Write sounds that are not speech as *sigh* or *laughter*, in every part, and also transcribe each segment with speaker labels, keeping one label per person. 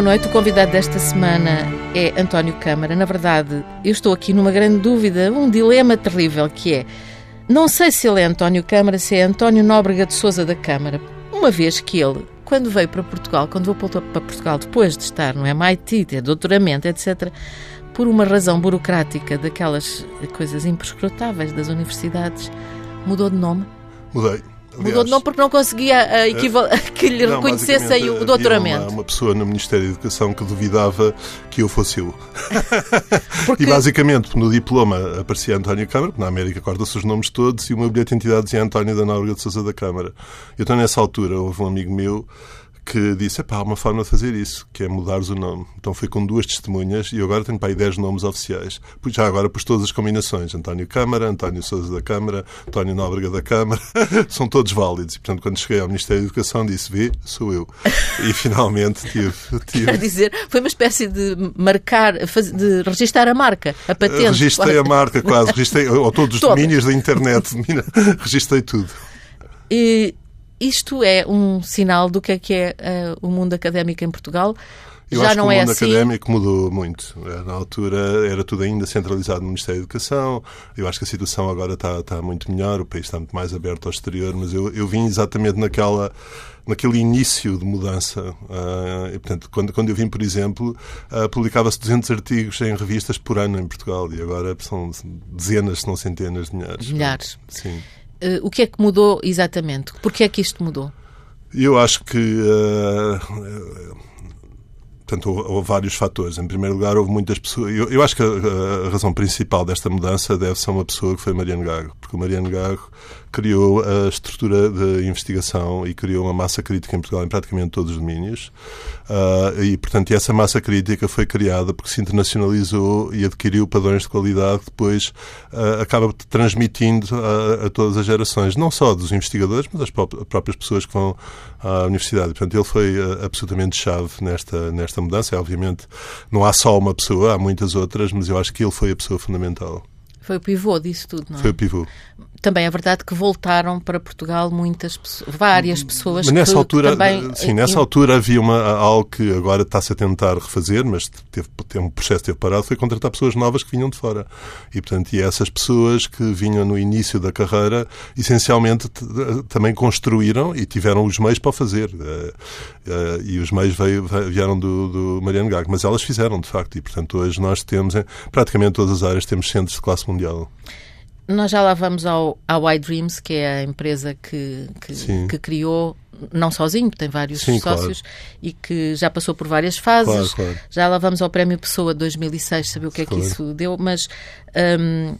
Speaker 1: Boa noite. O convidado desta semana é António Câmara. Na verdade, eu estou aqui numa grande dúvida, um dilema terrível que é não sei se ele é António Câmara, se é António Nóbrega de Souza da Câmara, uma vez que ele, quando veio para Portugal, quando voltou para Portugal depois de estar no MIT, ter doutoramento, etc., por uma razão burocrática daquelas coisas imprescrutáveis das universidades, mudou de nome?
Speaker 2: Mudei.
Speaker 1: Aliás, Mudou de nome porque não conseguia a eh, equival... *laughs* que lhe não, reconhecessem o doutoramento.
Speaker 2: Uma, uma, pessoa no Ministério da Educação que duvidava que eu fosse eu. *laughs* porque... E basicamente no diploma aparecia António Câmara, na América corta-se os nomes todos, e o meu bilhete de identidade dizia António da Nóbrega de Sousa da Câmara. Então nessa altura houve um amigo meu que disse: pá, há uma forma de fazer isso, que é mudares o nome. Então fui com duas testemunhas e agora tenho para aí 10 nomes oficiais. Pois já agora pus todas as combinações: António Câmara, António Souza da Câmara, António Nóbrega da Câmara, *laughs* são todos válidos. E portanto, quando cheguei ao Ministério da Educação, disse: vê, sou eu. E *laughs* finalmente tive. tive...
Speaker 1: Quer dizer, foi uma espécie de marcar, de registrar a marca, a patente.
Speaker 2: Registrei a marca quase, registrei, ou todos os domínios da internet, *laughs* registrei tudo.
Speaker 1: E isto é um sinal do que é que é uh, o mundo académico em Portugal.
Speaker 2: Eu Já não é assim. O mundo académico mudou muito. Eh, na altura era tudo ainda centralizado no Ministério da Educação. Eu acho que a situação agora está, está muito melhor, o país está muito mais aberto ao exterior, mas eu, eu vim exatamente naquela naquele início de mudança. Uh, e, portanto, quando, quando eu vim, por exemplo, uh, publicava-se 200 artigos em revistas por ano em Portugal e agora são dezenas, se não centenas de milhares.
Speaker 1: Milhares. Sim. Uh, o que é que mudou exatamente? Porquê é que isto mudou?
Speaker 2: Eu acho que. Uh, portanto, houve, vários fatores. Em primeiro lugar, houve muitas pessoas. Eu, eu acho que a, a, razão principal desta mudança deve ser uma pessoa que foi Mariano Gago, porque o Mariano Gago criou a estrutura de investigação e criou uma massa crítica em Portugal em praticamente todos os domínios. Uh, e, portanto, essa massa crítica foi criada porque se internacionalizou e adquiriu padrões de qualidade que depois uh, acaba transmitindo a, a, todas as gerações, não só dos investigadores, mas das próprias pessoas que vão à universidade. Portanto, ele foi uh, absolutamente chave nesta, nesta mudança. obviamente, não há só uma pessoa, há muitas outras, mas eu acho que ele foi a pessoa fundamental.
Speaker 1: Foi o pivô disso tudo, não é?
Speaker 2: Foi o pivô
Speaker 1: também é verdade que voltaram para Portugal muitas várias pessoas
Speaker 2: mas nessa
Speaker 1: que,
Speaker 2: altura,
Speaker 1: também...
Speaker 2: Sim, nessa altura havia uma, algo que agora está-se a tentar refazer, mas teve, teve um processo ter parado, foi contratar pessoas novas que vinham de fora. E, portanto, e essas pessoas que vinham no início da carreira, essencialmente também construíram e tiveram os meios para fazer. Eh, eh, e os meios veio, vieram do, do Mariano Gago, mas elas fizeram, de facto. E, portanto, hoje nós temos, em praticamente todas as áreas, temos centros de classe mundial.
Speaker 1: Nós já lá vamos ao, ao iDreams, que é a empresa que, que, que criou não sozinho, tem vários Sim, sócios claro. e que já passou por várias fases. Claro, claro. Já lá vamos ao Prémio Pessoa 2006, saber o que é que isso deu, mas um,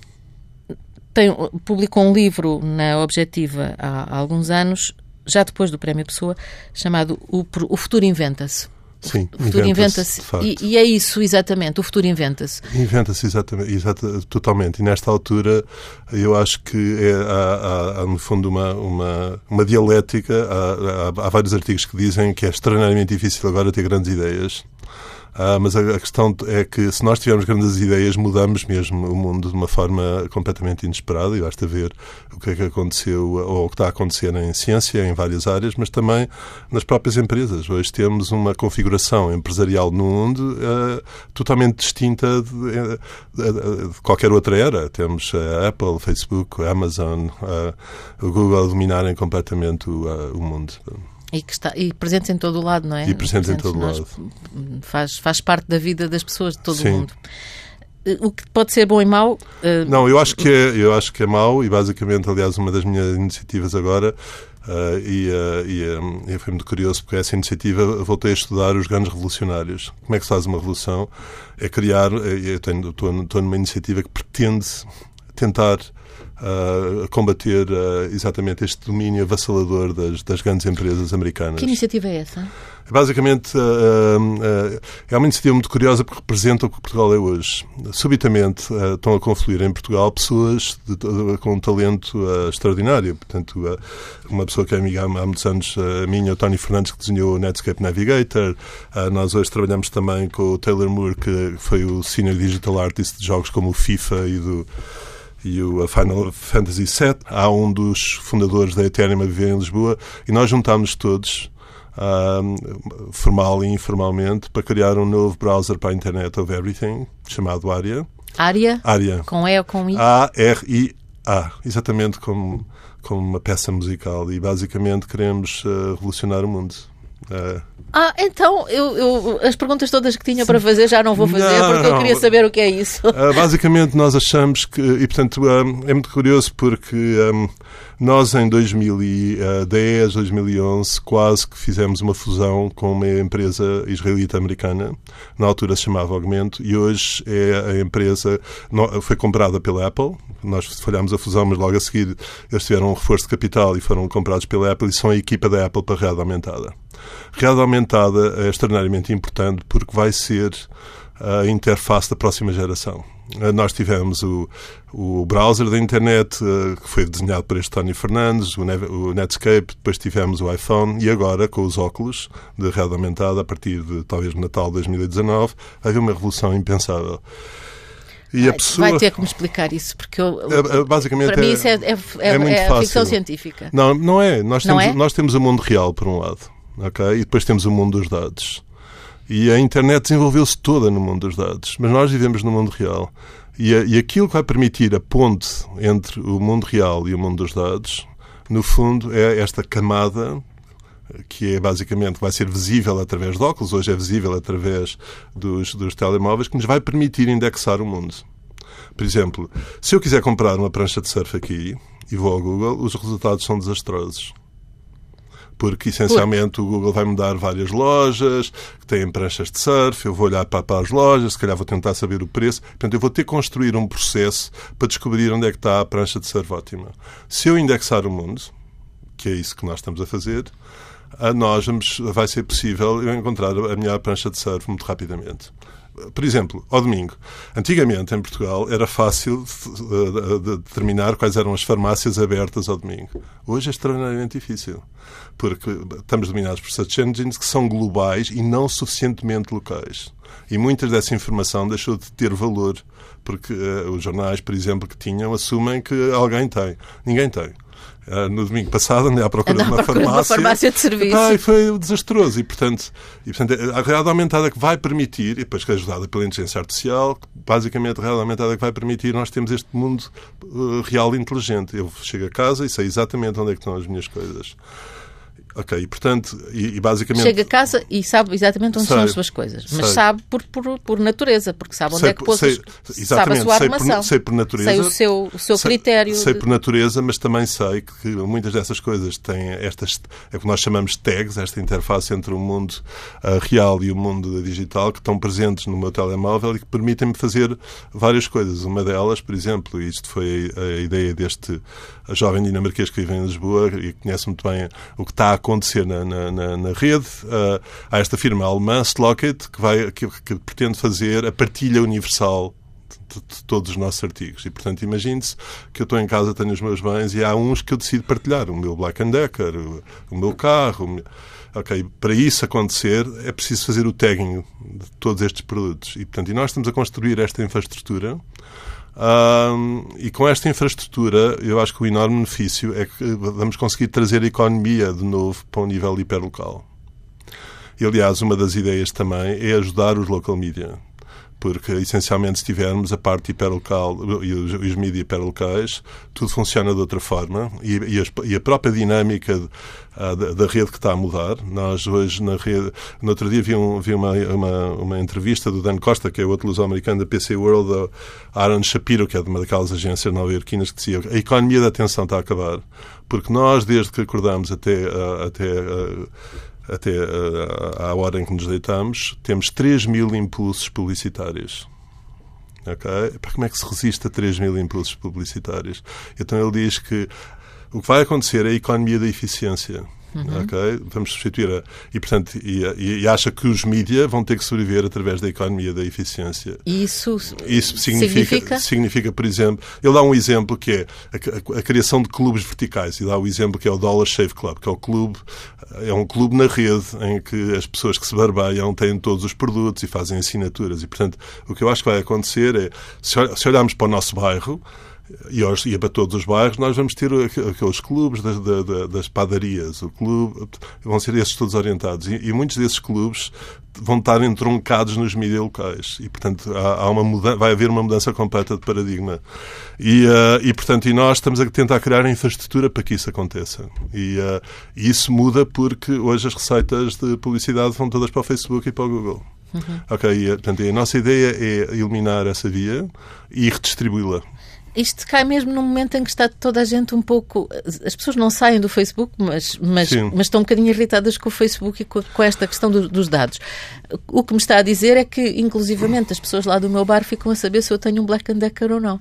Speaker 1: tem, publicou um livro na Objetiva há, há, alguns anos, já depois do Prémio Pessoa, chamado O, o Futuro Inventa-se.
Speaker 2: Sim,
Speaker 1: o futuro inventa-se. Inventa e, e, é isso, exatamente. O futuro inventa-se.
Speaker 2: Inventa-se, exatamente, exatamente. Totalmente. E nesta altura, eu acho que é, há, há, no fundo, uma, uma, uma dialética. Há, há, há vários artigos que dizem que é extraordinariamente difícil agora ter grandes ideias ah, mas a, a, questão é que se nós tivermos grandes ideias, mudamos mesmo o mundo de uma forma completamente inesperada. E basta ver o que é que aconteceu ou o que está a acontecer em ciência, em várias áreas, mas também nas próprias empresas. Hoje temos uma configuração empresarial no mundo uh, totalmente distinta de, de, de, de, qualquer outra era. Temos a Apple, Facebook, a Amazon, uh, o Google dominarem completamente o, uh, o mundo.
Speaker 1: E, que está, e presentes em todo o lado, não é?
Speaker 2: E presentes, em todo o lado.
Speaker 1: Faz, faz parte da vida das pessoas de todo Sim. o mundo. O que pode ser bom e mau?
Speaker 2: Uh... Não, eu acho, que é, eu acho que é mau e basicamente, aliás, uma das minhas iniciativas agora Uh, e, uh, e um, fui muito curioso porque essa iniciativa voltei a estudar os grandes revolucionários. Como é que se faz uma revolução? É criar, eu tenho, estou, estou numa iniciativa que pretende tentar a combater exatamente este domínio avassalador das, das, grandes empresas americanas.
Speaker 1: Que iniciativa é essa?
Speaker 2: Basicamente, uh, uh, é uma iniciativa muito curiosa porque representa o que Portugal é hoje. Subitamente estão a confluir em Portugal pessoas de, de, com um talento extraordinário. Portanto, uma pessoa que é amiga há, há muitos anos, a minha, o Tony Fernandes, que desenhou o Netscape Navigator. nós hoje trabalhamos também com o Taylor Moore, que foi o Senior Digital Artist de jogos como o FIFA e do e o Final Fantasy VII. Há um dos fundadores da Ethereum a viver em Lisboa e nós juntámos todos formal e informalmente, para criar um novo browser para a Internet of Everything, chamado ARIA.
Speaker 1: ARIA?
Speaker 2: ARIA.
Speaker 1: Com E ou com I?
Speaker 2: A-R-I-A. Exatamente como, como uma peça musical. E basicamente queremos uh, revolucionar o mundo. Uh,
Speaker 1: ah, então eu, eu, as perguntas todas que tinha Sim. para fazer já não vou fazer
Speaker 2: não,
Speaker 1: porque eu queria saber o que é isso.
Speaker 2: Uh, basicamente, nós achamos que, e portanto é muito curioso porque um, nós em 2010, 2011, quase que fizemos uma fusão com uma empresa israelita-americana, na altura se chamava Augmento, e hoje é a empresa, foi comprada pela Apple. Nós falhámos a fusão, mas logo a seguir eles tiveram um reforço de capital e foram comprados pela Apple e são a equipa da Apple para a realidade aumentada. Realidade aumentada é extraordinariamente importante porque vai ser a interface da próxima geração. Eh, nós tivemos o, o browser da internet, eh, que foi desenhado por este Tony Fernandes, o Netscape, depois tivemos o iPhone e agora, com os óculos de realidade aumentada, a partir de talvez Natal de 2019, vai haver uma revolução impensável.
Speaker 1: Vai, pessoa... vai ter que me explicar isso, porque eu, é, basicamente para mim isso é, é, é, é, muito é ficção científica.
Speaker 2: Não, não é. Nós temos, não é? nós temos o mundo real, por um lado E depois temos o mundo dos dados. E a internet desenvolveu-se toda no mundo dos dados, mas nós vivemos no mundo real. E, e aquilo que vai permitir a ponte entre o mundo real e o mundo dos dados, no fundo, é esta camada que é basicamente vai ser visível através de óculos, hoje é visível através dos, dos telemóveis, que nos vai permitir indexar o mundo. Por exemplo, se eu quiser comprar uma prancha de surf aqui e vou ao Google, os resultados são desastrosos porque essencialmente o Google vai-me dar várias lojas que têm pranchas de surf, eu vou olhar para, para, as lojas, se calhar vou tentar saber o preço. Portanto, eu vou ter que construir um processo para descobrir onde é que está a prancha de surf ótima. Se eu indexar o mundo, que é isso que nós estamos a fazer, a nós vai ser possível eu encontrar a melhor prancha de surf muito rapidamente. Por exemplo, ao domingo. Antigamente, em Portugal, era fácil de determinar quais eram as farmácias abertas ao domingo. Hoje é extraordinariamente difícil, porque estamos dominados por search engines que são globais e não suficientemente locais. E muita dessa informação deixou de ter valor, porque uh, os jornais, por exemplo, que tinham, assumem que alguém tem. Ninguém tem. Uh, no domingo passado andei à procura, de uma, farmácia, uma
Speaker 1: farmácia de serviço.
Speaker 2: e foi desastroso. E, portanto, e, portanto, a realidade aumentada que vai permitir, e depois que é ajudada pela inteligência artificial, basicamente a realidade aumentada que vai permitir, nós temos este mundo uh, real inteligente. Eu chego a casa e sei exatamente onde é que estão as minhas coisas. Ok, e portanto, e, e, basicamente.
Speaker 1: Chega a casa e sabe exatamente onde sei, são as suas coisas, mas sei. sabe por, por, por, natureza, porque sabe onde
Speaker 2: sei,
Speaker 1: é que pôs
Speaker 2: sei,
Speaker 1: sabe a sua armação.
Speaker 2: Sei por natureza.
Speaker 1: Sei o seu, o seu critério.
Speaker 2: Sei de... por natureza, mas também sei que muitas dessas coisas têm estas, é o que nós chamamos de tags, esta interface entre o mundo uh, real e o mundo digital, que estão presentes no meu telemóvel e que permitem-me fazer várias coisas. Uma delas, por exemplo, e isto foi a, a ideia deste jovem dinamarquês que vive em Lisboa e conhece muito bem o que está a acontecer na, na, na, na rede. Uh, há esta firma alemã, Slocket, que, vai, que, que pretende fazer a partilha universal de, de, todos os nossos artigos. E, portanto, imagine-se que eu estou em casa, tenho os meus bens e há uns que eu decido partilhar. O meu Black Decker, o, o meu carro. O meu... Ok, para isso acontecer é preciso fazer o tagging de todos estes produtos. E, portanto, e nós estamos a construir esta infraestrutura e com esta infraestrutura, eu acho que o enorme benefício é que vamos conseguir trazer a economia de novo para um nível hiperlocal. E, aliás, uma das ideias também é ajudar os local media porque essencialmente se tivermos a parte hiperlocal e os, os mídias hiperlocais, tudo funciona de outra forma e, e, a, e a, própria dinâmica de, a, da, rede que está a mudar. Nós hoje na rede, no outro dia vi, um, vi uma, uma, uma, entrevista do Dan Costa, que é outro luso-americano da PC World, Aaron Shapiro, que é de uma daquelas agências nova-iorquinas, que dizia a economia da atenção está a acabar, porque nós, desde que acordamos até, até até uh, à hora em que nos deitamos, temos 3 mil impulsos publicitários. Okay? Como é que se resiste a 3 mil impulsos publicitários? Então ele diz que o que vai acontecer é a economia da eficiência. Uhum. Vamos substituir a. E, portanto, e, e, acha que os mídias vão ter que sobreviver através da economia da eficiência.
Speaker 1: Isso,
Speaker 2: Isso significa, significa? significa? por exemplo, ele dá um exemplo que é a, a, a, criação de clubes verticais e dá o exemplo que é o Dollar Shave Club, que é o clube, é um clube na rede em que as pessoas que se barbeiam têm todos os produtos e fazem assinaturas. E, portanto, o que eu acho que vai acontecer é, se olharmos para o nosso bairro, e aos, ia para todos os bairros, nós vamos ter aqueles clubes das, das padarias, o clube, vão ser esses todos orientados. E, e muitos desses clubes vão estar entroncados nos mídias locais. E portanto há, há uma mudança, vai haver uma mudança completa de paradigma. E, uh, e portanto e nós estamos a tentar criar a infraestrutura para que isso aconteça. E, uh, e isso muda porque hoje as receitas de publicidade vão todas para o Facebook e para o Google. Uhum. ok e, portanto a nossa ideia é eliminar essa via e redistribuí-la
Speaker 1: isto cai mesmo num momento em que está toda a gente um pouco. As pessoas não saem do Facebook, mas, mas, mas estão um bocadinho irritadas com o Facebook e com, com esta questão do, dos dados. O que me está a dizer é que, inclusivamente, as pessoas lá do meu bar ficam a saber se eu tenho um Black and Decker ou não.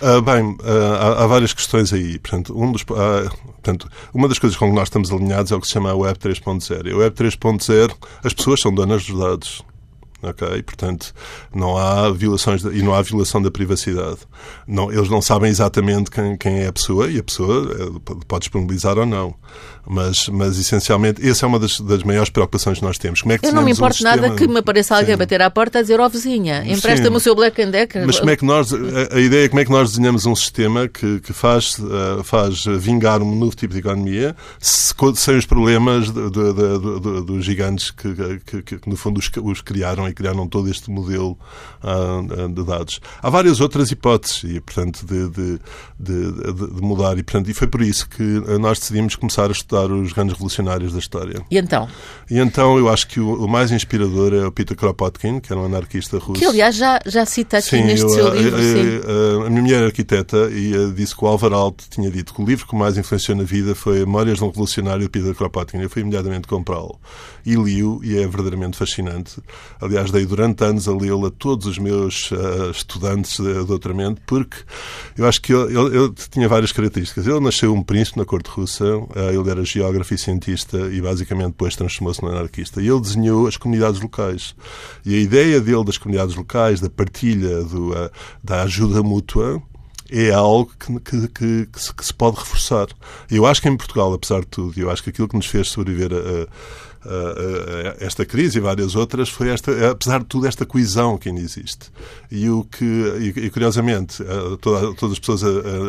Speaker 2: Uh, bem, uh, há, há, várias questões aí. Portanto, um dos, uh, portanto, uma das coisas com que nós estamos alinhados é o que se chama a Web 3.0. E a Web 3.0, as pessoas são donas dos dados ok? Portanto, não há violações de, e não há violação da privacidade. Não, eles não sabem exatamente quem, quem é a pessoa e a pessoa eh, pode disponibilizar ou não. Mas, mas essencialmente, essa é uma das, das maiores preocupações que nós temos. Como é que
Speaker 1: Eu não me importo
Speaker 2: um
Speaker 1: nada que me apareça alguém a bater à porta a dizer, ó oh, vizinha, empresta-me o seu Black and Decker.
Speaker 2: Mas como é que nós, a, a, ideia é como é que nós desenhamos um sistema que, que faz, uh, faz vingar um novo tipo de economia se, sem os problemas dos gigantes que, que, que, no fundo, os, os criaram e criaram todo este modelo uh, de dados. Há várias outras hipóteses e, portanto, de, de, de, de, mudar e, portanto, e foi por isso que nós decidimos começar a estudar os grandes revolucionários da história.
Speaker 1: E então?
Speaker 2: E então eu acho que o, o mais inspirador é o Peter Kropotkin, que era um anarquista russo.
Speaker 1: Que, aliás, já, já cita aqui sim, neste eu, seu livro. A,
Speaker 2: sim. A, a, minha mulher é arquiteta e eh, disse que o Álvaro Alto tinha dito que o livro que mais influenciou na vida foi Memórias de um Revolucionário de Peter Kropotkin. Eu fui imediatamente comprá-lo e li-o e é verdadeiramente fascinante. Aliás, dei durante anos a lê-lo a todos os meus uh, estudantes de doutoramento, porque eu acho que ele, ele, ele, tinha várias características. Ele nasceu um príncipe na corte russa, uh, ele era geógrafo e cientista e basicamente depois transformou-se num anarquista. E ele desenhou as comunidades locais. E a ideia dele das comunidades locais, da partilha, do, da ajuda mútua, é algo que, que, que, que, se, que se pode reforçar. Eu acho que em Portugal, apesar de tudo, eu acho que aquilo que nos fez sobreviver a, a esta crise e várias outras foi esta, apesar de tudo, esta coesão que ainda existe. E o que, e, curiosamente, toda, todas as pessoas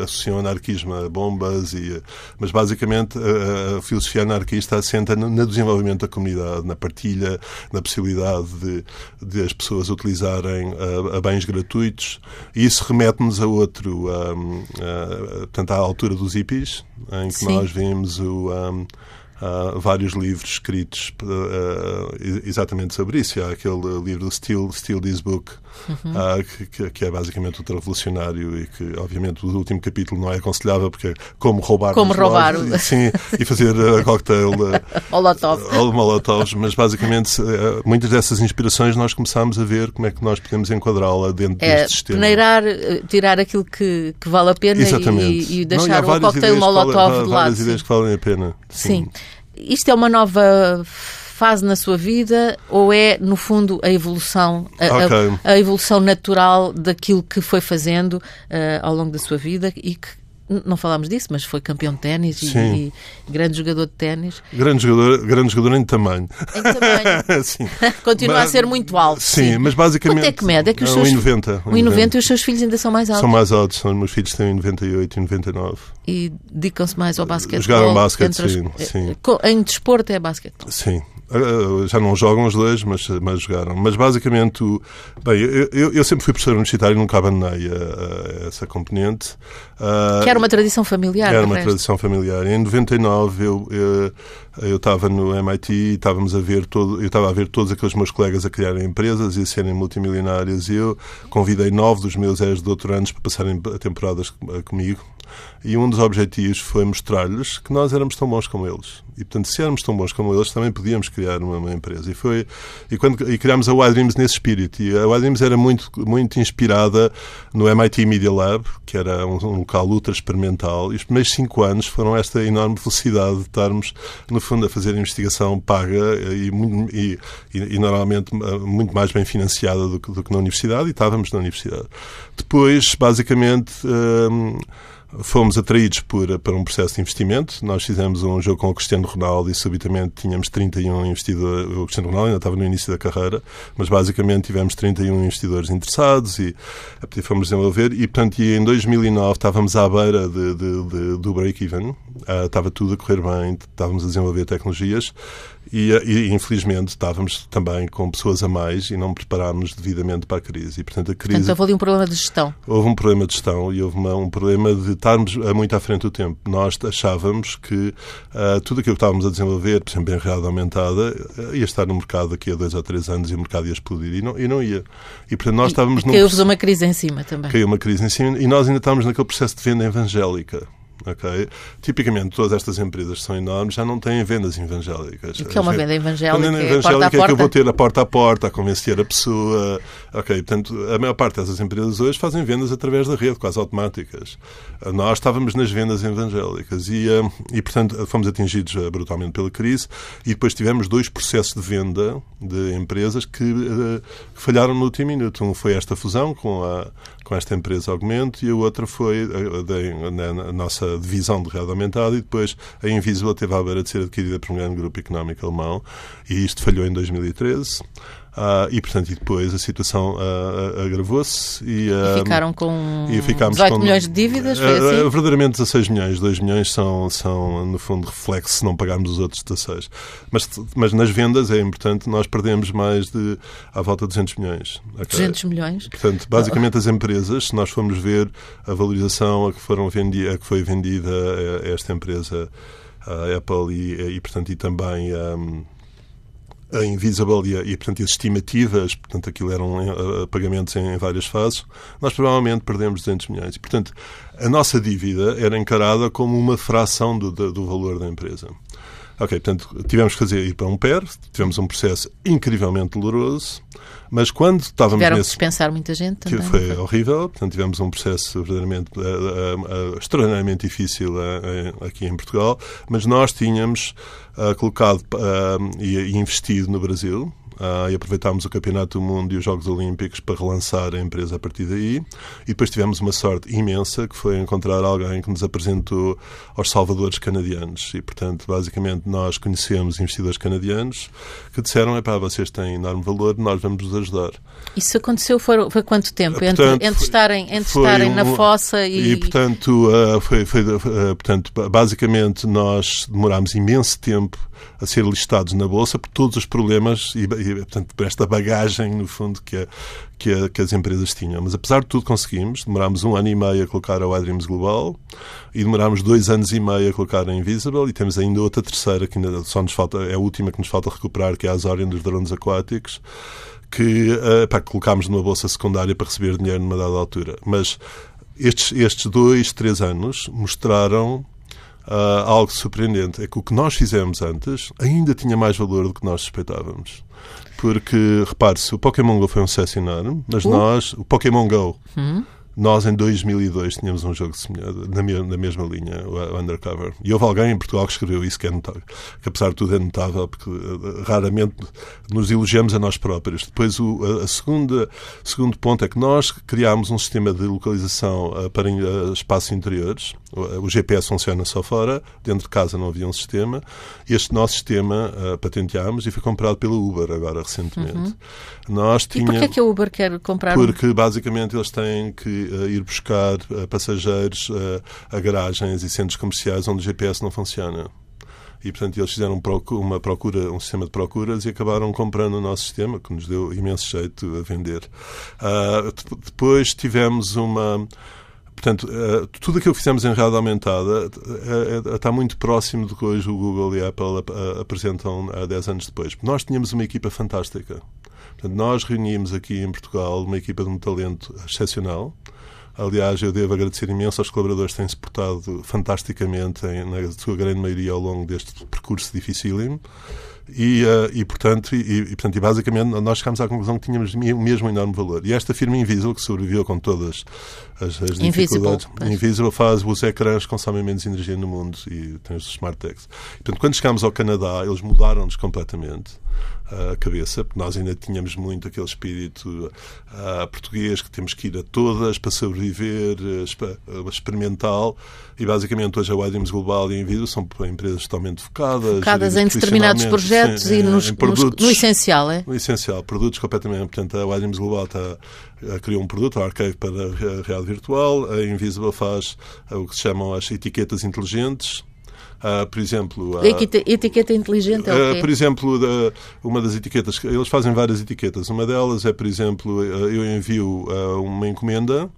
Speaker 2: associam anarquismo a bombas, e, mas basicamente a, a filosofia anarquista assenta no, no, desenvolvimento da comunidade, na partilha, na possibilidade de, de as pessoas utilizarem a, bens gratuitos. E isso remete-nos a outro, a, portanto, à altura dos hippies, em que Sim. nós vimos o. Um, uh, vários livros escritos uh, exatamente sobre isso. Há aquele livro Steal, Steal This Book, uhum. uh, que, que, é basicamente ultra revolucionário e que, obviamente, o último capítulo não é aconselhável porque é como roubar.
Speaker 1: Como roubar.
Speaker 2: e, sim, e fazer uh, cocktail. *laughs*
Speaker 1: Molotov.
Speaker 2: Molotovs, mas basicamente muitas dessas inspirações nós começámos a ver como é que nós podemos enquadrá-la dentro
Speaker 1: é,
Speaker 2: deste sistema.
Speaker 1: Peneirar, tirar aquilo que, que vale a pena e, e, deixar não, o cocktail Molotov de lado.
Speaker 2: Várias ideias que valem a pena.
Speaker 1: sim. sim. Isto é uma nova fase na sua vida ou é, no fundo, a evolução, a, okay. a, a evolução natural daquilo que foi fazendo uh, ao longo da sua vida e que não falámos disso, mas foi campeão de ténis e, e, grande jogador de ténis.
Speaker 2: Grande jogador, grande jogador em tamanho.
Speaker 1: Em tamanho. *laughs* sim. Continua mas, a ser muito alto.
Speaker 2: Sim, sim, mas basicamente.
Speaker 1: Quanto é que mede? É que os
Speaker 2: seus,
Speaker 1: 1,90. 1,90 e os seus filhos ainda são mais altos.
Speaker 2: São mais altos, são, meus filhos têm 1,98 e 1,99.
Speaker 1: E dedicam-se mais ao basquete.
Speaker 2: Jogaram basquete, sim, as... sim.
Speaker 1: Em desporto é basquete.
Speaker 2: Sim. Eh, já não jogam os dois, mas, mas jogaram. Mas basicamente, o, bem, eu, eu sempre fui professor universitário e nunca abandonei a, a essa componente.
Speaker 1: Que era uma tradição familiar.
Speaker 2: Era uma resto. tradição familiar. Em 99 eu, eu eu estava no MIT e estávamos a ver todo, eu estava a ver todos aqueles meus colegas a criarem empresas e a serem multimilionários e eu convidei nove dos meus ex-doutorandos para passarem temporadas comigo e um dos objetivos foi mostrar-lhes que nós éramos tão bons como eles. E, portanto, se éramos tão bons como eles, também podíamos criar uma, uma empresa. E, foi, e, quando, e criámos a Y-Dreams nesse espírito. E a Y-Dreams era muito, muito inspirada no MIT Media Lab, que era um, um local ultra experimental. E os primeiros cinco anos foram esta enorme velocidade de estarmos, no fundo, a fazer investigação paga e, e, e, e normalmente muito mais bem financiada do do que, na universidade. E estávamos na universidade. Depois, basicamente... Hum, fomos atraídos por, para um processo de investimento. Nós fizemos um jogo com o Cristiano Ronaldo e subitamente tínhamos 31 investidores. O Cristiano Ronaldo ainda estava no início da carreira, mas basicamente tivemos 31 investidores interessados e fomos desenvolver. E, portanto, e em 2009 estávamos à beira de, de, de, do break-even, uh, estava tudo a correr bem, estávamos a desenvolver tecnologias e, e, infelizmente estávamos também com pessoas a mais e não preparámos devidamente para a crise. E, portanto, a crise,
Speaker 1: portanto, houve ali um problema de gestão.
Speaker 2: Houve um problema de gestão e houve uma, um problema de estarmos muito à frente do tempo. Nós achávamos que uh, tudo aquilo que estávamos a desenvolver, por exemplo, em realidade aumentada, uh, ia estar no mercado daqui a dois ou três anos e o mercado ia explodir. E não, e não ia. E, portanto, nós estávamos...
Speaker 1: E, e caiu-vos uma crise em cima também.
Speaker 2: Caiu uma crise em cima e nós ainda estávamos naquele processo de venda evangélica. Okay? Tipicamente, todas estas empresas que são enormes já não têm vendas evangélicas.
Speaker 1: O que é uma venda evangélica?
Speaker 2: Venda
Speaker 1: é
Speaker 2: evangélica
Speaker 1: porta a porta?
Speaker 2: é que eu vou ter a porta a porta, a convencer a pessoa. Ok, portanto, a maior parte dessas empresas hoje fazem vendas através da rede, quase automáticas. Nós estávamos nas vendas evangélicas e, eh, e portanto, fomos atingidos eh, brutalmente pela crise e depois tivemos dois processos de venda de empresas que, uh, falharam no último minuto. Um foi esta fusão com, a, com esta empresa Augmento e a outra foi a, a, a nossa divisão de rede aumentada e depois a Invisible teve à beira de ser adquirida por um grande grupo económico alemão e isto falhou em 2013. Uh, e, portanto, e depois a situação uh, agravou-se
Speaker 1: e, uh, e, ficaram com
Speaker 2: e
Speaker 1: 18 com, milhões de dívidas, foi assim?
Speaker 2: verdadeiramente 16 milhões. 2 milhões são, são, no fundo, reflexo se não pagarmos os outros 16. Mas, mas nas vendas é importante, nós perdemos mais de à volta de 200 milhões.
Speaker 1: Okay? 200 milhões?
Speaker 2: Portanto, basicamente as empresas, se nós formos ver a valorização a que, foram vendi a que foi vendida a esta empresa, a Apple e, e portanto, e também... Um, a Invisible e, e, portanto, as estimativas, portanto, aquilo eram uh, pagamentos em, várias fases, nós provavelmente perdemos 200 milhões. E, portanto, a nossa dívida era encarada como uma fração do, do, do valor da empresa. Ok, portanto, tivemos que fazer ir para um PER, tivemos um processo incrivelmente doloroso, mas quando estávamos
Speaker 1: Tiveram
Speaker 2: nesse...
Speaker 1: dispensar muita gente também.
Speaker 2: Que foi horrível, portanto, tivemos um processo verdadeiramente uh, uh, extraordinariamente difícil aqui em Portugal, mas nós tínhamos colocado e investido no Brasil, Uh, e aproveitámos o Campeonato do Mundo e os Jogos Olímpicos para relançar a empresa a partir daí. E depois tivemos uma sorte imensa que foi encontrar alguém que nos apresentou aos salvadores canadianos. E, portanto, basicamente nós conhecemos investidores canadianos que disseram: pá, vocês têm enorme valor, nós vamos vos ajudar.
Speaker 1: Isso aconteceu foi, foi quanto tempo? Portanto, entre, entre estarem, entre estarem um, na fossa e.
Speaker 2: E, portanto, uh, foi, foi uh, portanto, basicamente nós demorámos imenso tempo a ser listados na Bolsa por todos os problemas e, e portanto, por esta bagagem, no fundo, que, a, que, a, que, as empresas tinham. Mas, apesar de tudo, conseguimos. Demorámos um ano e meio a colocar a iDreams Global e demorámos dois anos e meio a colocar a Invisible e temos ainda outra terceira que ainda só nos falta, é a última que nos falta recuperar, que é a Azorion dos drones aquáticos que uh, pá, colocámos numa bolsa secundária para receber dinheiro numa dada altura. Mas estes, estes dois, três anos mostraram uh, algo surpreendente. É que o que nós fizemos antes ainda tinha mais valor do que nós suspeitávamos. Porque, repare-se, o Pokémon Go foi um sucesso enorme, mas uh. nós, o Pokémon Go, hum? Nós, em 2002, tínhamos um jogo na, na mesma linha, o Undercover. E houve alguém em Portugal que escreveu isso, que é notável. Que, apesar de tudo, é notável, porque uh, raramente nos elogiamos a nós próprios. Depois, o a segunda, segundo ponto é que nós criámos um sistema de localização uh, para uh, espaços interiores. O, o, GPS funciona só fora, dentro de casa não havia um sistema. Este nosso sistema patenteámos e foi comprado pela Uber agora, recentemente. Uhum.
Speaker 1: Nós tínhamos... E porquê é que a Uber quer comprar?
Speaker 2: Porque, basicamente, eles têm que ir buscar uh, passageiros uh, a garagens e centros comerciais onde o GPS não funciona. E, portanto, eles fizeram uma procura, um sistema de procuras e acabaram comprando o nosso sistema, que nos deu imenso jeito a vender. depois tivemos uma. Portanto, tudo aquilo que fizemos em realidade aumentada está muito próximo do que hoje o Google e a Apple apresentam há 10 anos depois. Nós tínhamos uma equipa fantástica. Portanto, nós reunimos aqui em Portugal uma equipa de um talento excepcional. Aliás, eu devo agradecer imenso aos colaboradores que têm se portado fantasticamente, em, na sua grande maioria, ao longo deste percurso dificílimo. E, uh, e, portanto, e, e, portanto, e basicamente nós chegámos à conclusão que tínhamos o mesmo enorme valor. E esta firma Invisible, que sobreviveu com todas as, as dificuldades, Invisible, Invisible faz os ecrãs que consomem menos energia no mundo e tem os smart tags. Portanto, quando chegámos ao Canadá, eles mudaram-nos completamente a cabeça, porque nós ainda tínhamos muito aquele espírito uh, português que temos que ir a todas para sobreviver, uh, experimental, e basicamente hoje a Widings Global e a Envido são empresas totalmente focadas.
Speaker 1: Focadas em determinados projetos e nos, produtos, no essencial, é?
Speaker 2: No essencial, produtos completamente. Portanto, a Widings Global está, criou um produto, a Arcade para a realidade virtual, a Invisible faz o que se chamam as etiquetas inteligentes, Uh, por exemplo...
Speaker 1: Uh, etiqueta inteligente é o
Speaker 2: quê? Uh, por exemplo, uma das etiquetas... Eles fazem várias etiquetas. Uma delas é, por exemplo, eu envio uma encomenda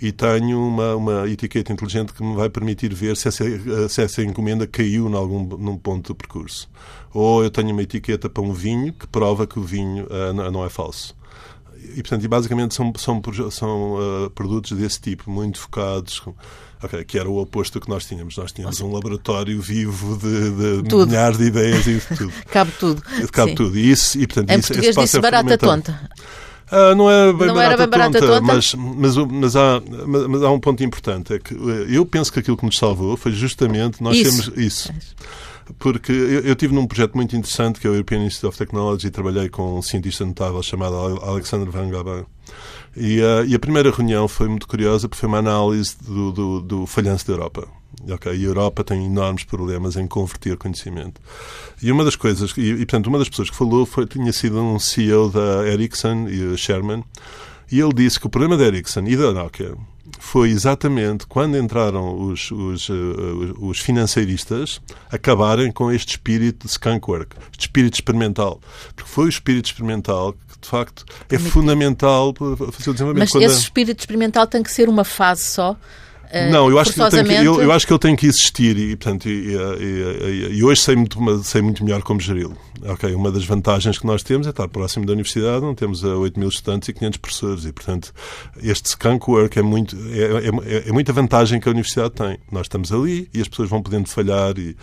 Speaker 2: e tenho uma, uma etiqueta inteligente que me vai permitir ver se essa, se essa encomenda caiu em algum num ponto do percurso. Ou eu tenho uma etiqueta para um vinho que prova que o vinho uh, não é falso. E, portanto, e basicamente são, são, são uh, produtos desse tipo, muito focados Okay, que era o oposto do que nós tínhamos. Nós tínhamos um laboratório vivo de, de milhares de ideias e tudo. *laughs*
Speaker 1: Cabe tudo.
Speaker 2: Cabe Sim. tudo. E isso, e, portanto,
Speaker 1: em
Speaker 2: isso,
Speaker 1: português disse é barata tonta.
Speaker 2: Ah, não é bem,
Speaker 1: não
Speaker 2: barata,
Speaker 1: bem barata
Speaker 2: tonta,
Speaker 1: tonta,
Speaker 2: Mas, mas, mas, há, mas há um ponto importante. É que eh, eu penso que aquilo que nos salvou foi justamente nós
Speaker 1: isso.
Speaker 2: termos isso. Porque eu, eu tive num projeto muito interessante que é o European Institute of Technology e trabalhei com um cientista notável chamado Alexander Van Gabin e, uh, e, a primeira reunião foi muito curiosa porque foi uma análise do, do, do falhanço da Europa. Okay? E a Europa tem enormes problemas em converter conhecimento. E uma das coisas, e, e portanto, uma das pessoas que falou foi, tinha sido um CEO da Ericsson, e Sherman, e ele disse que o problema da Ericsson e da Nokia foi exatamente quando entraram os, os, uh, os financeiristas acabarem com este espírito de skunkwork, este espírito experimental. Porque foi o espírito experimental que, de facto, é fundamental para fazer o desenvolvimento.
Speaker 1: Mas esse espírito experimental tem que ser uma fase só?
Speaker 2: Uh, não, eu acho, que que, eu, eu, acho que ele tem que existir e, portanto, e, e, e hoje sei muito, sei muito melhor como geri-lo. Okay, uma das vantagens que nós temos é estar próximo da universidade, não temos 8 mil estudantes e 500 professores e, portanto, este skunk work é, muito, é, é, é, muita vantagem que a universidade tem. Nós estamos ali e as pessoas vão podendo falhar e,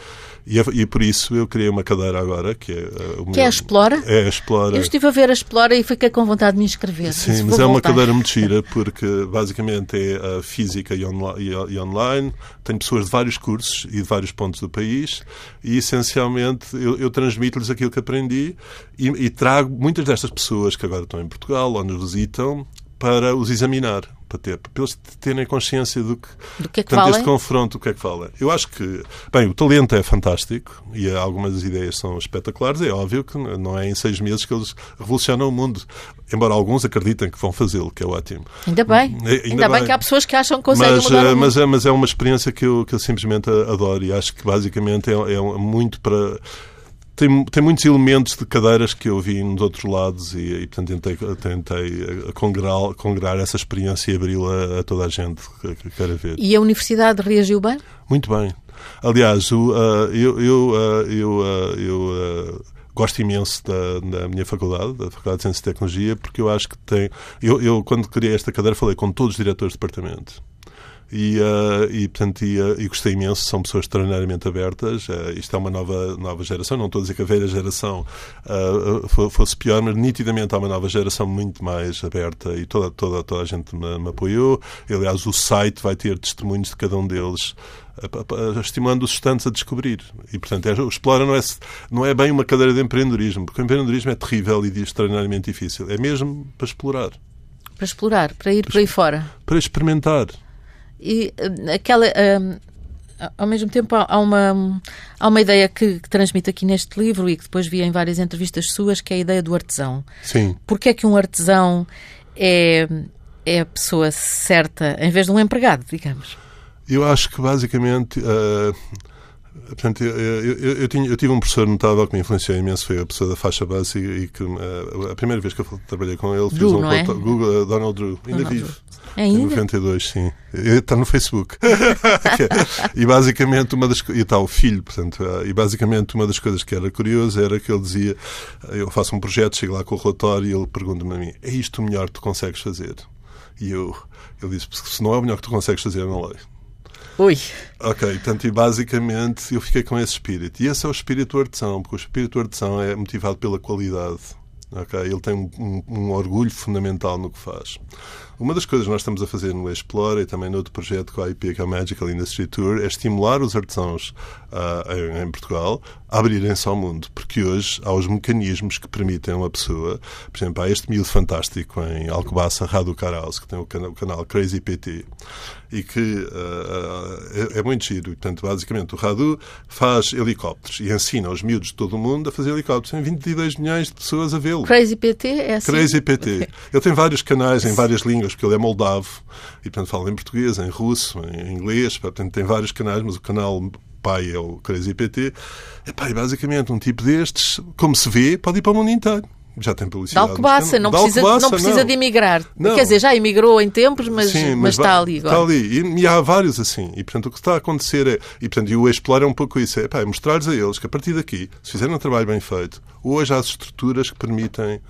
Speaker 2: e, e por isso eu criei uma cadeira agora que é uh,
Speaker 1: o Que é a Explora?
Speaker 2: É a Explora.
Speaker 1: Eu estive a ver a Explora e fiquei com vontade de me inscrever.
Speaker 2: Sim, mas é uma cadeira muito gira porque basicamente é a física e, onla e, e online, tem pessoas de vários cursos e de vários pontos do país e essencialmente eu, eu transmito-lhes aquilo que aprendi e, e, trago muitas destas pessoas que agora estão em Portugal ou nos visitam para os examinar, para, ter, para eles terem consciência do que,
Speaker 1: do que é que portanto,
Speaker 2: este confronto, o que é que fala. Eu acho que, bem, o talento é fantástico e algumas ideias são espetaculares. É óbvio que não é em seis meses que eles revolucionam o mundo, embora alguns acreditem que vão fazê-lo, que é ótimo.
Speaker 1: Ainda bem. É, ainda, ainda bem. bem. que há pessoas que acham que conseguem
Speaker 2: mas,
Speaker 1: mudar o
Speaker 2: eh, mas, é, mas é uma experiência que eu, que eu simplesmente adoro e acho que basicamente é, é muito para tem, tem muitos elementos de cadeiras que eu vi nos outros lados e, e portanto, tentei, tentei congrar, congrar essa experiência e abri-la a toda a gente que, que queira ver.
Speaker 1: E a universidade reagiu bem?
Speaker 2: Muito bem. Aliás, uh, eu, eu, uh, eu, eu gosto imenso da, da, minha faculdade, da Faculdade de Ciência e Tecnologia, porque eu acho que tem. Eu, eu, quando criei esta cadeira, falei com todos os diretores de departamento e, uh, e portanto, e, uh, e, gostei imenso, são pessoas extraordinariamente abertas. Uh, isto é uma nova, nova geração, não estou a dizer que a velha geração fosse pior, mas nitidamente há uma nova geração muito mais aberta e toda, toda, toda a gente me, me apoiou. Aliás, o site vai ter testemunhos de cada um deles estimulando os estudantes a descobrir. E, portanto, é, o Explora não é, não é bem uma cadeira de empreendedorismo, porque o empreendedorismo é terrível e extraordinariamente difícil. É mesmo para explorar.
Speaker 1: Para explorar, para ir para, por aí fora.
Speaker 2: Para experimentar.
Speaker 1: E eh, aquela. Um, ao mesmo tempo, há uma, há uma ideia que, que, transmite aqui neste livro e que depois vi em várias entrevistas suas, que é a ideia do artesão.
Speaker 2: Sim.
Speaker 1: Porquê é que um artesão é, é a pessoa certa em vez de um empregado, digamos?
Speaker 2: Eu acho que basicamente. Uh, portanto, eu, eu, eu, tinha, eu, tive um professor notável que me influenciou imenso, foi a pessoa da faixa base e, e que uh, a primeira vez que eu trabalhei com ele
Speaker 1: Drew,
Speaker 2: fiz um
Speaker 1: é?
Speaker 2: Google, uh, Donald Drew, ainda Donald vive. Drew.
Speaker 1: É ainda? Em
Speaker 2: 92, sim. Está no Facebook. *laughs* e basicamente uma das e está o filho, portanto, e basicamente uma das coisas que era curioso era que ele dizia: eu faço um projeto, chego lá com o relatório e ele pergunta-me a mim: é isto o melhor que tu consegues fazer? E eu, ele disse: se não é o melhor que tu consegues fazer, eu não leio.
Speaker 1: Ui.
Speaker 2: Ok, portanto, e basicamente eu fiquei com esse espírito. E esse é o espírito artesão, porque o espírito artesão é motivado pela qualidade. Okay? Ele tem um, um, um, orgulho fundamental no que faz. Uma das coisas que nós estamos a fazer no Explore e também no outro projeto com a IP, que é Magical Industry Tour, é estimular os artesãos uh, em, Portugal a abrirem-se ao mundo, porque hoje há os mecanismos que permitem a uma pessoa, por exemplo, há este miúdo fantástico em Alcobaça, Radu Caraus, que tem o canal, o canal Crazy PT, e que uh, é, é, muito giro. Portanto, basicamente, o Radu faz helicópteros e ensina os miúdos de todo o mundo a fazer helicópteros. Tem 22 milhões de pessoas a vê-lo.
Speaker 1: Crazy PT é assim?
Speaker 2: Crazy PT. Ele tem vários canais em várias línguas, porque ele é moldavo e, portanto, fala em português, em russo, em inglês. Portanto, tem vários canais, mas o canal pai é o Crazy PT. Epá, e basicamente, um tipo destes, como se vê, pode ir para o mundo inteiro já tem publicidade.
Speaker 1: De Alcobaça, não precisa, Alcobaça, não precisa não. de emigrar. Não. Quer dizer, já emigrou em tempos, mas, Sim, mas, mas está ali agora.
Speaker 2: Está ali. E, e, há vários assim. E, portanto, o que está a acontecer é... E, portanto, e o Explorar é um pouco isso. É, é mostrar-lhes a eles que, a partir daqui, se fizerem um trabalho bem feito, hoje há as estruturas que permitem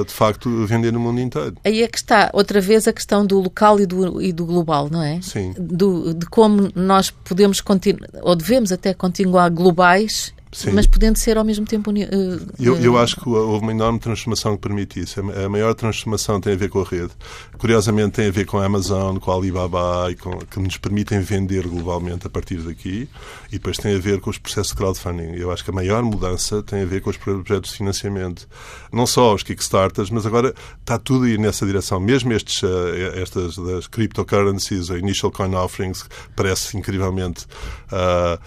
Speaker 2: de facto vender no mundo inteiro.
Speaker 1: Aí é que está, outra vez, a questão do local e do, e do global, não é?
Speaker 2: Sim.
Speaker 1: Do, de como nós podemos continuar, ou devemos até continuar globais Sim. mas podendo ser ao mesmo tempo. Uh,
Speaker 2: eu, eu acho que houve uma enorme transformação que permite isso. A maior transformação tem a ver com a rede. Curiosamente, tem a ver com a Amazon, com a Alibaba, e com, que nos permitem vender globalmente a partir daqui. E depois tem a ver com os processos de crowdfunding. Eu acho que a maior mudança tem a ver com os projetos de financiamento. Não só os Kickstarters, mas agora está tudo a ir nessa direção. Mesmo estes, uh, estas das cryptocurrencies, ou initial coin offerings, parece incrivelmente. Uh,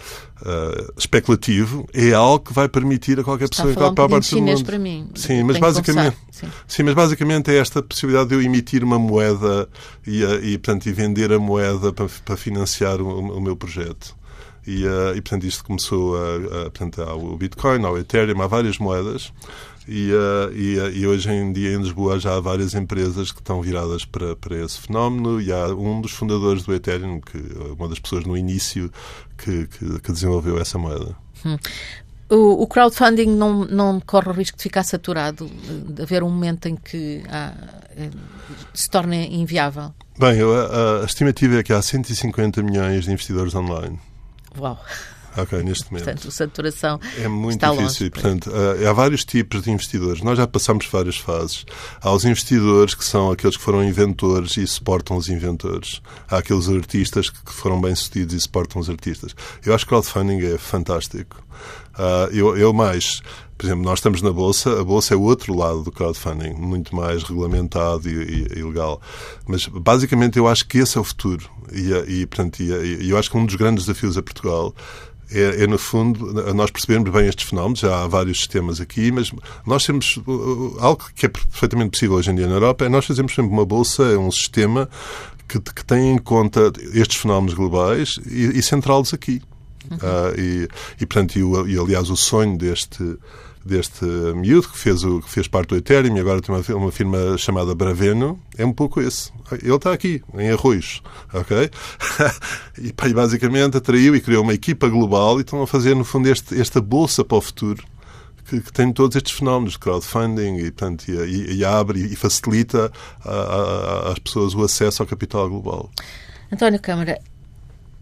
Speaker 2: uh, especulativo é algo que vai permitir a qualquer
Speaker 1: Está
Speaker 2: pessoa
Speaker 1: entrar
Speaker 2: para
Speaker 1: a parte do mundo. Para mim.
Speaker 2: Sim, mas basicamente, sim. sim. mas basicamente é esta possibilidade de eu emitir uma moeda e, e portanto, e vender a moeda para, para financiar o, o meu projeto. E, uh, e, portanto, isto começou a, a portanto, há o Bitcoin, há o Ethereum, há várias moedas. E, uh, e, uh, e, hoje em dia em Lisboa já há várias empresas que estão viradas para, para esse fenómeno e há um dos fundadores do Ethereum, que uma das pessoas no início que, que, que desenvolveu essa moeda.
Speaker 1: Hum. O, o, crowdfunding não, não corre o risco de ficar saturado, de haver um momento em que há, eh, se torne inviável?
Speaker 2: Bem, a, a estimativa é que há 150 milhões de investidores online.
Speaker 1: Uau!
Speaker 2: Ok, neste momento.
Speaker 1: Portanto, a saturação
Speaker 2: é muito
Speaker 1: está
Speaker 2: difícil.
Speaker 1: Longe.
Speaker 2: Portanto, uh, há vários tipos de investidores. Nós já passamos várias fases. Há os investidores que são aqueles que foram inventores e suportam os inventores. Há aqueles artistas que foram bem-sucedidos e suportam os artistas. Eu acho que o crowdfunding é fantástico. Uh, eu, eu mais por exemplo, nós estamos na Bolsa, a Bolsa é o outro lado do crowdfunding, muito mais regulamentado e, e, e legal. Mas, basicamente, eu acho que esse é o futuro. E, e portanto, e, eu acho que um dos grandes desafios a Portugal é, é, no fundo, nós percebemos bem estes fenómenos, já há vários sistemas aqui, mas nós temos algo que é perfeitamente possível hoje em dia na Europa, é nós fazemos sempre uma bolsa, é um sistema que, que tem em conta estes fenómenos globais e, e centrá-los aqui. Uhum. Uh, e, e, portanto, e, e, aliás, o sonho deste deste miúdo que fez, o, que fez parte do Ethereum e agora tem uma, uma firma chamada Braveno, é um pouco esse. Ele está aqui, em Arroios, ok? *laughs* e, pá, e basicamente atraiu e criou uma equipa global e estão a fazer, no fundo, este, esta bolsa para o futuro que, que, tem todos estes fenómenos de crowdfunding e, portanto, e, e abre e facilita às pessoas o acesso ao capital global.
Speaker 1: António Câmara,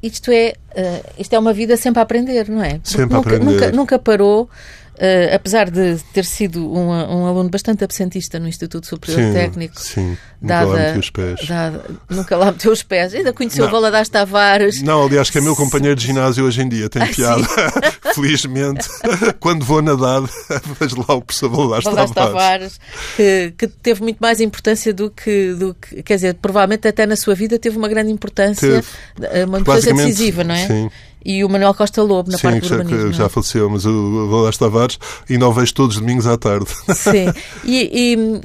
Speaker 1: isto é, uh, isto é uma vida sempre a aprender, não é?
Speaker 2: sempre
Speaker 1: nunca,
Speaker 2: a aprender.
Speaker 1: Nunca, nunca parou Uh, apesar de ter sido um, um, aluno bastante absentista no Instituto Superior
Speaker 2: sim,
Speaker 1: Técnico,
Speaker 2: sim. Nunca lá meteu os pés.
Speaker 1: Dada, nunca lá meteu os pés. Ainda conheceu não. Valadares Tavares.
Speaker 2: Não, aliás, que é meu companheiro de ginásio hoje em dia. Tem ah, piada. *laughs* Felizmente, *laughs* quando vou nadar, *laughs* vejo lá o professor Valadares, Valadares Tavares. Tavares
Speaker 1: que, que, teve muito mais importância do que, do que. Quer dizer, provavelmente até na sua vida teve uma grande importância, teve. uma importância decisiva, não é?
Speaker 2: Sim
Speaker 1: e o Manuel Costa Lobo na
Speaker 2: Sim,
Speaker 1: parte do
Speaker 2: já,
Speaker 1: urbanismo.
Speaker 2: já faleceu, mas o Valadares Tavares ainda o vejo todos os domingos à tarde.
Speaker 1: Sim, *laughs* e, e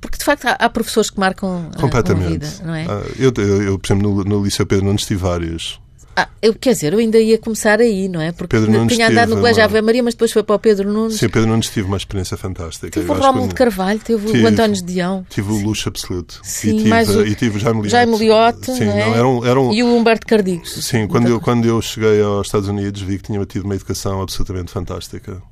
Speaker 1: porque de facto há, professores que marcam
Speaker 2: Completamente.
Speaker 1: Vida, não é?
Speaker 2: Ah, eu, eu, eu, por exemplo, no, no Liceu Pedro Nunes tive vários.
Speaker 1: Ah, eu, quer dizer, eu ainda ia começar aí, não é? Porque Pedro Nunes tinha andado no Colégio Ave Maria, mas depois foi para o Pedro Nunes.
Speaker 2: Sim, Pedro Nunes tive uma experiência fantástica.
Speaker 1: Tive o Rómulo de Carvalho, teve tive, o António de Dião.
Speaker 2: Tive o luxo absoluto.
Speaker 1: Sim,
Speaker 2: e tive,
Speaker 1: mais o,
Speaker 2: e tive o Jaime Liotte.
Speaker 1: Jaime Liotte,
Speaker 2: Sim,
Speaker 1: não é?
Speaker 2: não, era um, era um,
Speaker 1: E o Humberto Cardigos.
Speaker 2: Sim, quando eu, quando eu cheguei aos Estados Unidos vi que tinha tido uma educação absolutamente fantástica.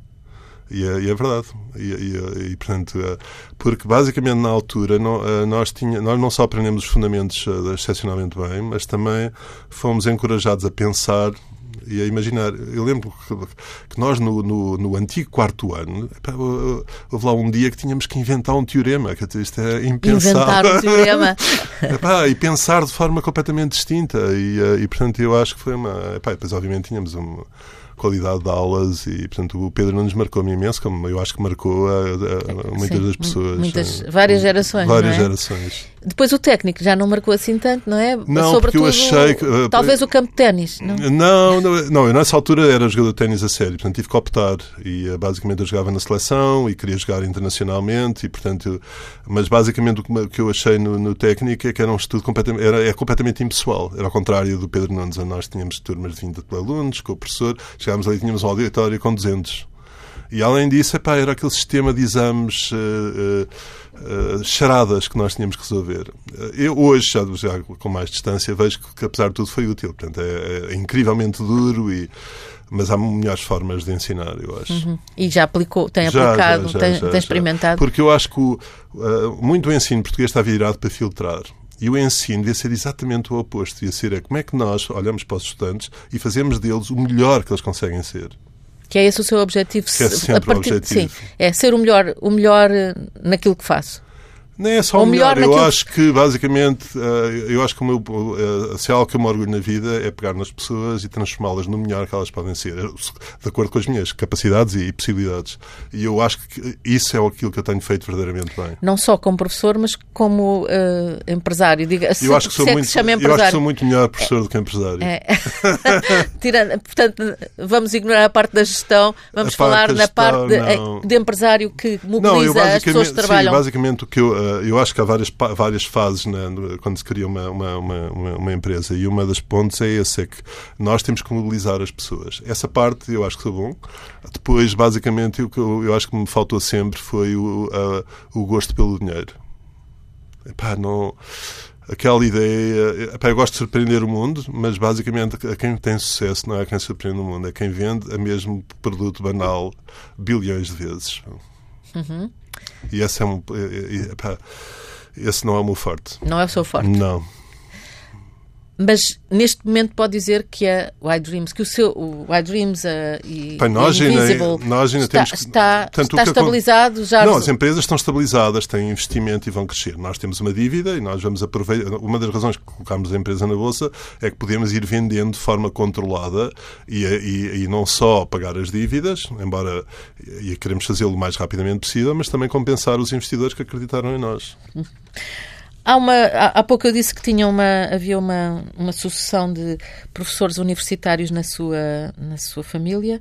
Speaker 2: E é, e é verdade. E, e, e, portanto, eh, porque basicamente na altura não, nós, tinha, nós não só aprendemos os fundamentos excepcionalmente bem, mas também fomos encorajados a pensar e a imaginar. Eu lembro que, nós, no, no, no, antigo quarto ano, houve lá um dia que tínhamos que inventar um teorema. Que isto é impensável.
Speaker 1: Inventar um teorema. *laughs*
Speaker 2: epá, e pensar de forma completamente distinta. E, e, portanto, eu acho que foi uma. Epá, depois, obviamente, tínhamos uma qualidade de aulas e, portanto, o Pedro não nos marcou-me imenso, como eu acho que marcou a, a, a muitas Sim, das pessoas.
Speaker 1: Muitas, várias gerações.
Speaker 2: Várias
Speaker 1: é?
Speaker 2: gerações.
Speaker 1: Depois o técnico já não marcou assim tanto, não é?
Speaker 2: Não, porque eu achei que... Uh,
Speaker 1: talvez o campo de ténis, não?
Speaker 2: Não, não, não, eu nessa altura era jogador de ténis a sério, portanto tive que optar e uh, basicamente eu jogava na seleção e queria jogar internacionalmente e portanto, mas basicamente o que eu achei no, no técnico é que era um estudo completamente, era, é completamente impessoal, era ao contrário do Pedro Nunes, nós tínhamos turmas de 20 alunos, com o professor, chegámos ali e tínhamos um auditório com 200 e além disso, epá, era aquele sistema de exames uh, uh, uh, charadas que nós tínhamos que resolver. Eu hoje, já, já, com mais distância, vejo que, que, apesar de tudo foi útil. Portanto, é, é incrivelmente duro e mas há melhores formas de ensinar, eu acho.
Speaker 1: Uhum. E já aplicou, tem já, aplicado, já, já, tem, tem, experimentado?
Speaker 2: Porque eu acho que o, muito o ensino português está virado para filtrar. E o ensino devia ser exatamente o oposto. Devia ser é como é que nós olhamos para os estudantes e fazemos deles o melhor que eles conseguem ser.
Speaker 1: Que é esse o seu objetivo?
Speaker 2: Que é sempre a partir, o objetivo. Sim,
Speaker 1: é ser o melhor, o melhor eh, naquilo que faço.
Speaker 2: Nem é só o melhor. melhor eu acho que, basicamente, eh, eu acho que o meu, eh, se há algo que eu me orgulho na vida é pegar nas pessoas e transformá-las no melhor que elas podem ser, de acordo com as minhas capacidades e possibilidades. E eu acho que isso é aquilo que eu tenho feito verdadeiramente bem.
Speaker 1: Não só como professor, mas como uh, empresário. Diga,
Speaker 2: se, eu acho que sou, muito, é que eu acho que sou muito melhor professor é, do que empresário. É. *laughs*
Speaker 1: Tirando, portanto, vamos ignorar a parte da gestão, vamos falar na parte de, de, empresário que mobiliza não, as pessoas que trabalham.
Speaker 2: Sim, basicamente o que eu eu acho que há várias, várias fases né, quando se cria uma, uma, uma, uma, empresa e uma das pontos é esse, é que nós temos que mobilizar as pessoas. Essa parte eu acho que sou bom. Depois, basicamente, o que eu acho que me faltou sempre foi o, a, o gosto pelo dinheiro. Epá, não aquela ideia. Epá, eu gosto de surpreender o mundo, mas basicamente a quem tem sucesso não é quem surpreende o mundo, é quem vende a mesmo produto banal bilhões de vezes.
Speaker 1: Uhum.
Speaker 2: E esse, é um, esse não é o meu forte.
Speaker 1: Não é o seu forte?
Speaker 2: Não.
Speaker 1: Mas neste momento pode dizer que a Wide Dreams, que o seu o Wide Dreams uh, e
Speaker 2: Pai, nós
Speaker 1: Invisible
Speaker 2: ainda, nós ainda
Speaker 1: está,
Speaker 2: que,
Speaker 1: está, está estabilizado já.
Speaker 2: Não, as empresas estão estabilizadas, têm investimento e vão crescer. Nós temos uma dívida e nós vamos aproveitar. Uma das razões que colocamos a empresa na bolsa é que podemos ir vendendo de forma controlada e, e, e não só pagar as dívidas, embora e queremos fazê-lo o mais rapidamente possível, mas também compensar os investidores que acreditaram em nós. *laughs*
Speaker 1: Há, uma, há, pouco eu disse que tinha uma, havia uma, uma sucessão de professores universitários na sua, na sua família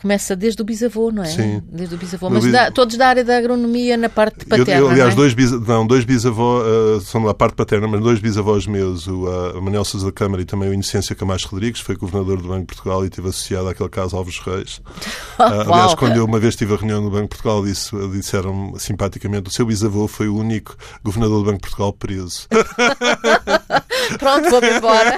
Speaker 1: começa desde o bisavô, não é?
Speaker 2: Sim.
Speaker 1: Desde o bisavô, mas da, todos da área da agronomia na parte paterna. Eu,
Speaker 2: eu aliás,
Speaker 1: não é?
Speaker 2: dois, bis, não, dois bisavós uh, são da parte paterna, mas dois bisavós meus, o uh, Manuel Sousa da Câmara e também o Inocência Camacho Rodrigues, foi governador do Banco de Portugal e esteve associado àquele caso Alves Reis. Uh, *laughs* aliás, quando eu uma vez estive a reunião no Banco de Portugal, disse, disseram simpaticamente: o seu bisavô foi o único governador do Banco de Portugal preso. *laughs*
Speaker 1: Pronto, vou-me embora.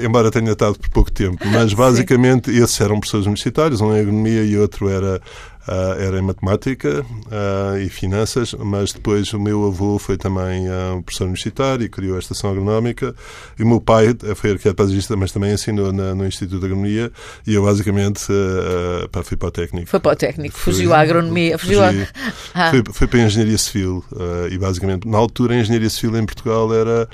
Speaker 1: *laughs*
Speaker 2: Embora tenha estado por pouco tempo, mas basicamente Sim. esses eram professores universitários, um em agronomia e outro era Uh, era em matemática uh, e finanças, mas depois o meu avô foi também uh, professor universitário e criou a estação agronómica. E o meu pai foi arquiteto mas também ensinou na, no Instituto de Agronomia. E eu, basicamente, uh, pá, fui para o técnico.
Speaker 1: Foi para o técnico, fugiu à agronomia. Fugiu
Speaker 2: fugi, a... *laughs* ah. fui, fui, para a engenharia civil. e, basicamente, na altura, a engenharia civil em Portugal era,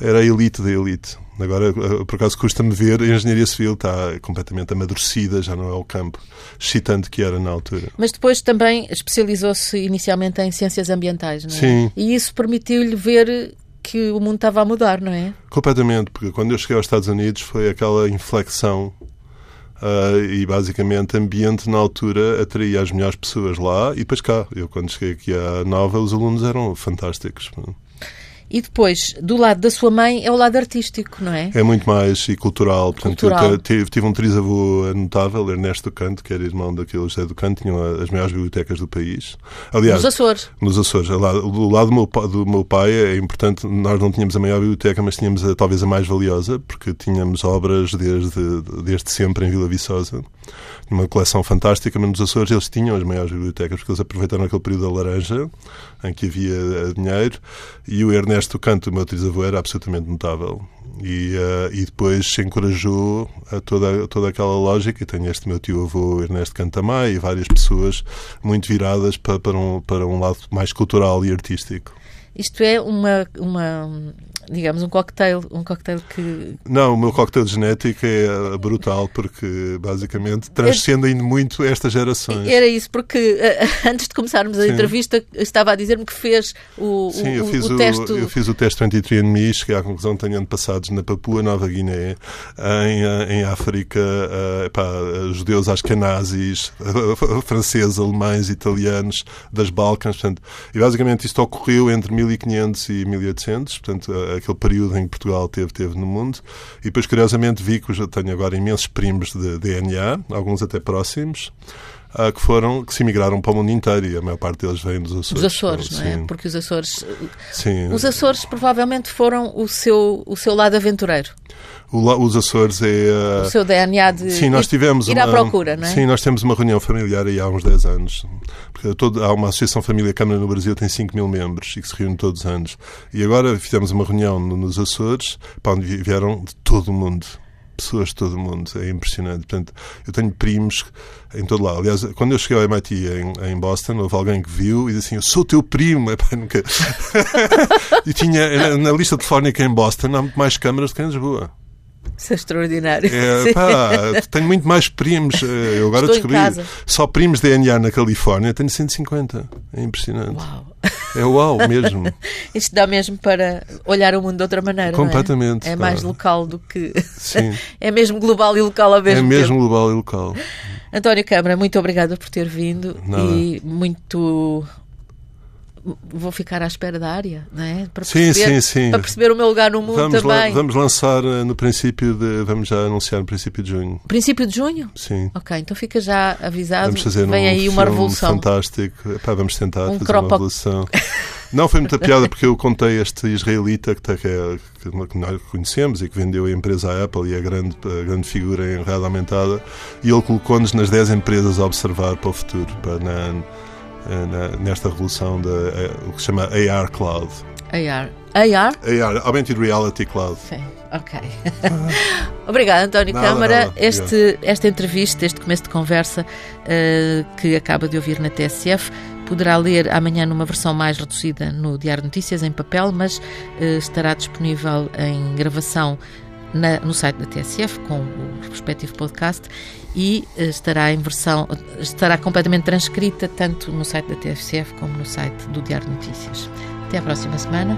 Speaker 2: era a elite da elite. Agora, eh, por acaso, custa-me ver a engenharia civil está completamente amadurecida, já não é o campo excitante que era na altura.
Speaker 1: Mas depois também especializou-se inicialmente em ciências ambientais, não é?
Speaker 2: Sim.
Speaker 1: E isso permitiu-lhe ver que o mundo estava a mudar, não é?
Speaker 2: Completamente, porque quando eu cheguei aos Estados Unidos foi aquela inflexão uh, e basicamente ambiente na altura atraía as melhores pessoas lá e depois cá. Eu quando cheguei aqui à Nova os alunos eram fantásticos.
Speaker 1: E depois, do lado da sua mãe, é o lado artístico, não é?
Speaker 2: É muito mais e cultural. Portanto,
Speaker 1: cultural.
Speaker 2: Tive, tive um trisavô notável, Ernesto Canto, que era irmão daquele José do Canto, tinham as maiores bibliotecas do país.
Speaker 1: Aliás, nos Açores.
Speaker 2: Nos Açores. Do lado do meu, do meu pai é importante, nós não tínhamos a maior biblioteca, mas tínhamos a, talvez a mais valiosa, porque tínhamos obras desde, desde sempre em Vila Viçosa. Uma coleção fantástica, mas nos Açores eles tinham as maiores bibliotecas, porque eles aproveitaram aquele período da laranja, em que havia eh, dinheiro, e o Ernesto Canto, o meu trisavô, era absolutamente notável. E, uh, e depois encorajou a toda, toda aquela lógica. E tenho este meu tio-avô Ernesto Cantamay e várias pessoas muito viradas para, para, um, para um lado mais cultural e artístico.
Speaker 1: Isto é uma, uma digamos, um cocktail, um cocktail que...
Speaker 2: Não, o meu cocktail genético é eh, brutal porque, basicamente, transcende ainda muito estas gerações.
Speaker 1: Era isso, porque eh, *laughs* antes de começarmos a Sim. entrevista estava a dizer-me que fez o,
Speaker 2: Sim,
Speaker 1: o,
Speaker 2: eu fiz
Speaker 1: o,
Speaker 2: o,
Speaker 1: teste...
Speaker 2: eu fiz o teste 23andMe e cheguei à conclusão que tenho antepassados na Papua Nova Guiné, em, eh, em África, uh, epá, judeus ascanazis, *laughs* franceses, alemães, italianos, das Balcãs, portanto, e basicamente isto ocorreu entre 1500 e 1800, portanto, aquele período em que Portugal teve, teve no mundo. E depois, curiosamente, vi que eu tenho agora imensos primos de DNA, alguns até próximos. Uh, que foram que se migraram para o mundo inteiro e a maior parte deles vem dos Açores.
Speaker 1: Os Açores, não é? Porque os Açores, Sim. os Açores provavelmente foram o seu o seu lado aventureiro.
Speaker 2: O, os Açores é
Speaker 1: uh, o seu DNA de
Speaker 2: sim, nós tivemos
Speaker 1: ir
Speaker 2: uma,
Speaker 1: à procura, não é?
Speaker 2: Sim, nós temos uma reunião familiar aí há uns 10 anos. Porque todo, há uma associação Família Câmara no Brasil tem 5 mil membros e que se reúne todos os anos. E agora fizemos uma reunião nos Açores para onde vieram de todo o mundo pessoas de todo o mundo. É impressionante. Portanto, eu tenho primos em todo lado. Aliás, quando eu cheguei ao MIT em, em Boston, houve alguém que viu e disse assim: Eu sou teu primo. *laughs* Epá, nunca... *laughs* e tinha na, lista telefónica em Boston há muito mais câmaras do que em Lisboa.
Speaker 1: Isso é extraordinário.
Speaker 2: É, *laughs* pá, tenho muito mais primos. Eh, eu agora Estou descobri só primos DNA na Califórnia, tenho 150. É impressionante.
Speaker 1: Uau.
Speaker 2: É uau mesmo. *laughs*
Speaker 1: Isto dá mesmo para olhar o mundo de outra maneira.
Speaker 2: Completamente.
Speaker 1: É? é? mais local do que. Sim. *laughs* é mesmo global e local ao mesmo
Speaker 2: tempo. É mesmo
Speaker 1: tempo.
Speaker 2: global e local.
Speaker 1: António Câmara, muito obrigada por ter vindo Nada. e muito vou ficar à espera da área, não é?
Speaker 2: Para sim, perceber, sim, sim.
Speaker 1: Para perceber o meu lugar no mundo
Speaker 2: vamos
Speaker 1: também.
Speaker 2: La, vamos lançar eh, no princípio de. Vamos já anunciar no princípio de junho.
Speaker 1: Princípio de junho?
Speaker 2: Sim.
Speaker 1: Ok, então fica já avisado.
Speaker 2: Vamos fazer
Speaker 1: Vem
Speaker 2: um
Speaker 1: aí uma revolução.
Speaker 2: Fantástico. Epá, vamos tentar um fazer uma revolução. Não, foi muita piada porque eu contei este israelita que, tá, que, é, que nós conhecemos e que vendeu a empresa à Apple e é grande, a grande figura em realidade aumentada e ele colocou-nos nas 10 empresas a observar para o futuro, para na, na, nesta revolução da o que se chama AR Cloud.
Speaker 1: AR. AR?
Speaker 2: AR, Augmented Reality Cloud.
Speaker 1: Sim, ok. *laughs* Obrigada, António nada, Câmara. Nada. Este, esta entrevista, este começo de conversa uh, que acaba de ouvir na TSF, poderá ler amanhã numa versão mais reduzida no Diário de Notícias, em papel, mas uh, estará disponível em gravação na, no site da TSF, com o respectivo podcast, e uh, estará em versão, estará completamente transcrita tanto no site da TSF como no site do Diário de Notícias. Até à próxima semana.